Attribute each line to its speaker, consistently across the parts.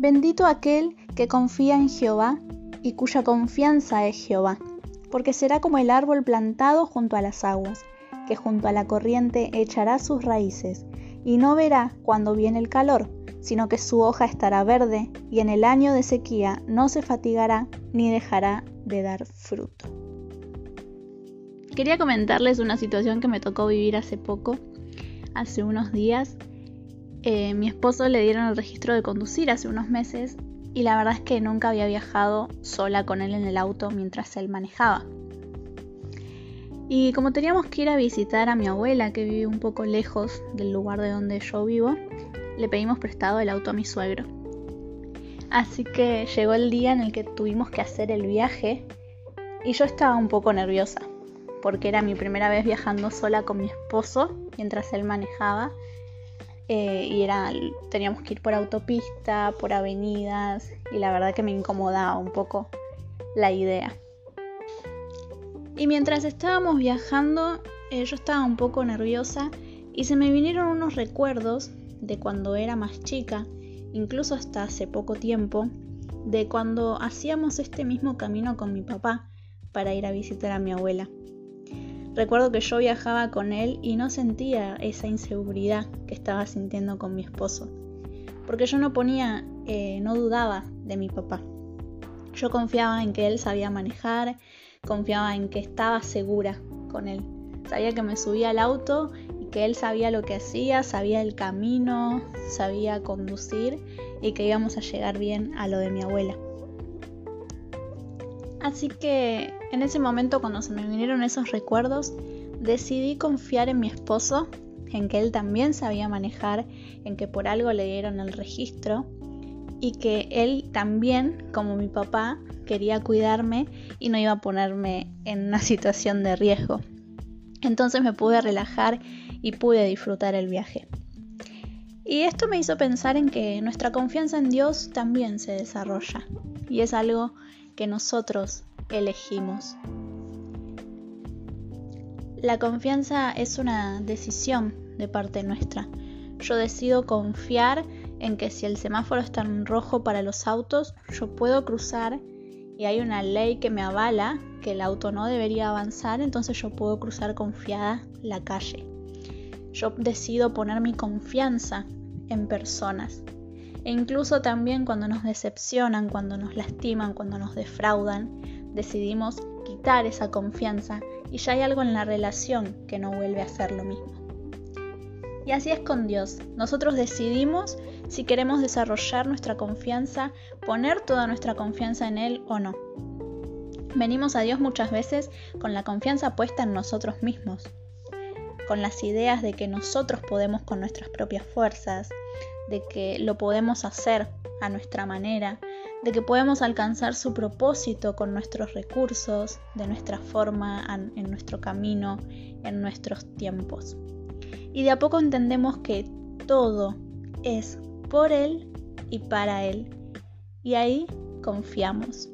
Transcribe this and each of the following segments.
Speaker 1: Bendito aquel que confía en Jehová y cuya confianza es Jehová, porque será como el árbol plantado junto a las aguas, que junto a la corriente echará sus raíces, y no verá cuando viene el calor, sino que su hoja estará verde, y en el año de sequía no se fatigará ni dejará de dar fruto. Quería comentarles una situación que me tocó vivir hace poco, hace unos días. Eh, mi esposo le dieron el registro de conducir hace unos meses y la verdad es que nunca había viajado sola con él en el auto mientras él manejaba. Y como teníamos que ir a visitar a mi abuela que vive un poco lejos del lugar de donde yo vivo, le pedimos prestado el auto a mi suegro. Así que llegó el día en el que tuvimos que hacer el viaje y yo estaba un poco nerviosa porque era mi primera vez viajando sola con mi esposo mientras él manejaba. Eh, y era, teníamos que ir por autopista, por avenidas, y la verdad que me incomodaba un poco la idea. Y mientras estábamos viajando, eh, yo estaba un poco nerviosa y se me vinieron unos recuerdos de cuando era más chica, incluso hasta hace poco tiempo, de cuando hacíamos este mismo camino con mi papá para ir a visitar a mi abuela. Recuerdo que yo viajaba con él y no sentía esa inseguridad que estaba sintiendo con mi esposo, porque yo no ponía, eh, no dudaba de mi papá. Yo confiaba en que él sabía manejar, confiaba en que estaba segura con él. Sabía que me subía al auto y que él sabía lo que hacía, sabía el camino, sabía conducir y que íbamos a llegar bien a lo de mi abuela. Así que en ese momento cuando se me vinieron esos recuerdos, decidí confiar en mi esposo, en que él también sabía manejar, en que por algo le dieron el registro y que él también, como mi papá, quería cuidarme y no iba a ponerme en una situación de riesgo. Entonces me pude relajar y pude disfrutar el viaje. Y esto me hizo pensar en que nuestra confianza en Dios también se desarrolla y es algo que nosotros elegimos. La confianza es una decisión de parte nuestra. Yo decido confiar en que si el semáforo está en rojo para los autos, yo puedo cruzar y hay una ley que me avala que el auto no debería avanzar, entonces yo puedo cruzar confiada la calle. Yo decido poner mi confianza en personas. E incluso también cuando nos decepcionan, cuando nos lastiman, cuando nos defraudan, decidimos quitar esa confianza y ya hay algo en la relación que no vuelve a ser lo mismo. Y así es con Dios. Nosotros decidimos si queremos desarrollar nuestra confianza, poner toda nuestra confianza en Él o no. Venimos a Dios muchas veces con la confianza puesta en nosotros mismos, con las ideas de que nosotros podemos con nuestras propias fuerzas, de que lo podemos hacer a nuestra manera, de que podemos alcanzar su propósito con nuestros recursos, de nuestra forma, en nuestro camino, en nuestros tiempos. Y de a poco entendemos que todo es por Él y para Él. Y ahí confiamos.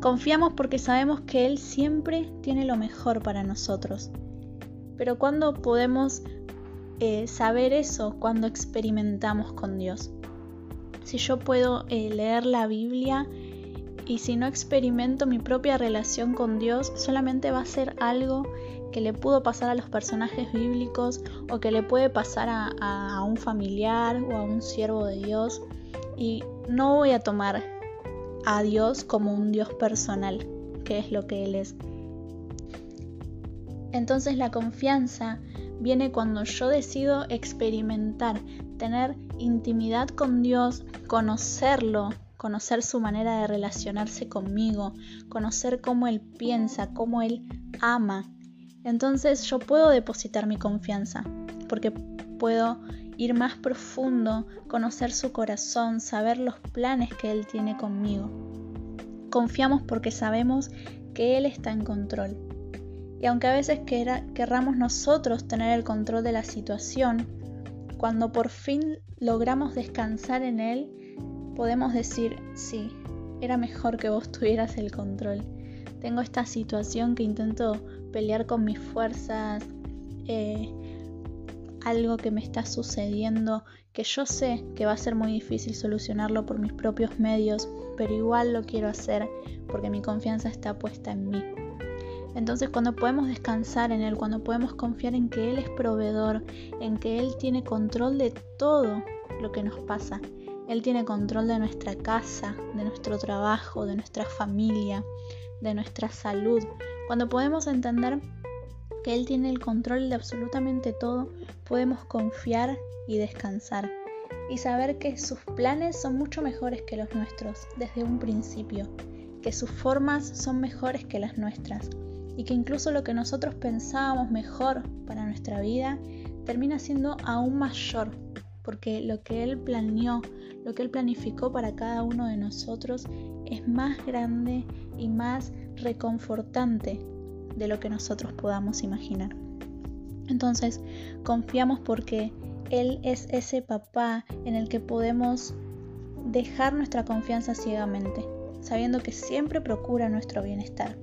Speaker 1: Confiamos porque sabemos que Él siempre tiene lo mejor para nosotros. Pero ¿cuándo podemos eh, saber eso cuando experimentamos con Dios. Si yo puedo eh, leer la Biblia y si no experimento mi propia relación con Dios, solamente va a ser algo que le pudo pasar a los personajes bíblicos o que le puede pasar a, a un familiar o a un siervo de Dios. Y no voy a tomar a Dios como un Dios personal, que es lo que Él es. Entonces la confianza viene cuando yo decido experimentar, tener intimidad con Dios, conocerlo, conocer su manera de relacionarse conmigo, conocer cómo Él piensa, cómo Él ama. Entonces yo puedo depositar mi confianza, porque puedo ir más profundo, conocer su corazón, saber los planes que Él tiene conmigo. Confiamos porque sabemos que Él está en control. Y aunque a veces querramos nosotros tener el control de la situación, cuando por fin logramos descansar en él, podemos decir, sí, era mejor que vos tuvieras el control. Tengo esta situación que intento pelear con mis fuerzas, eh, algo que me está sucediendo que yo sé que va a ser muy difícil solucionarlo por mis propios medios, pero igual lo quiero hacer porque mi confianza está puesta en mí. Entonces cuando podemos descansar en Él, cuando podemos confiar en que Él es proveedor, en que Él tiene control de todo lo que nos pasa, Él tiene control de nuestra casa, de nuestro trabajo, de nuestra familia, de nuestra salud, cuando podemos entender que Él tiene el control de absolutamente todo, podemos confiar y descansar y saber que sus planes son mucho mejores que los nuestros desde un principio, que sus formas son mejores que las nuestras y que incluso lo que nosotros pensábamos mejor para nuestra vida termina siendo aún mayor, porque lo que Él planeó, lo que Él planificó para cada uno de nosotros es más grande y más reconfortante de lo que nosotros podamos imaginar. Entonces, confiamos porque Él es ese papá en el que podemos dejar nuestra confianza ciegamente, sabiendo que siempre procura nuestro bienestar.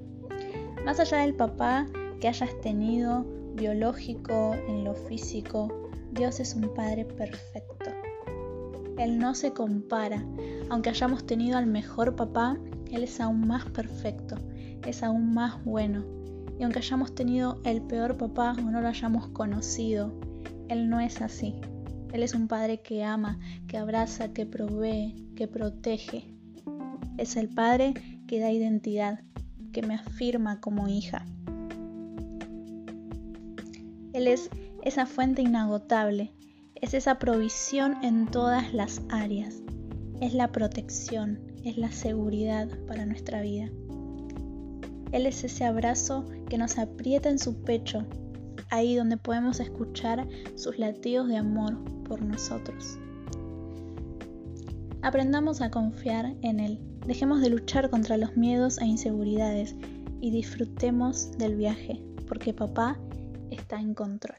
Speaker 1: Más allá del papá que hayas tenido biológico, en lo físico, Dios es un Padre perfecto. Él no se compara. Aunque hayamos tenido al mejor papá, Él es aún más perfecto, es aún más bueno. Y aunque hayamos tenido el peor papá o no lo hayamos conocido, Él no es así. Él es un Padre que ama, que abraza, que provee, que protege. Es el Padre que da identidad, que me afirma como hija. Él es esa fuente inagotable, es esa provisión en todas las áreas, es la protección, es la seguridad para nuestra vida. Él es ese abrazo que nos aprieta en su pecho, ahí donde podemos escuchar sus latidos de amor por nosotros. Aprendamos a confiar en Él Dejemos de luchar contra los miedos e inseguridades y disfrutemos del viaje, porque papá está en control.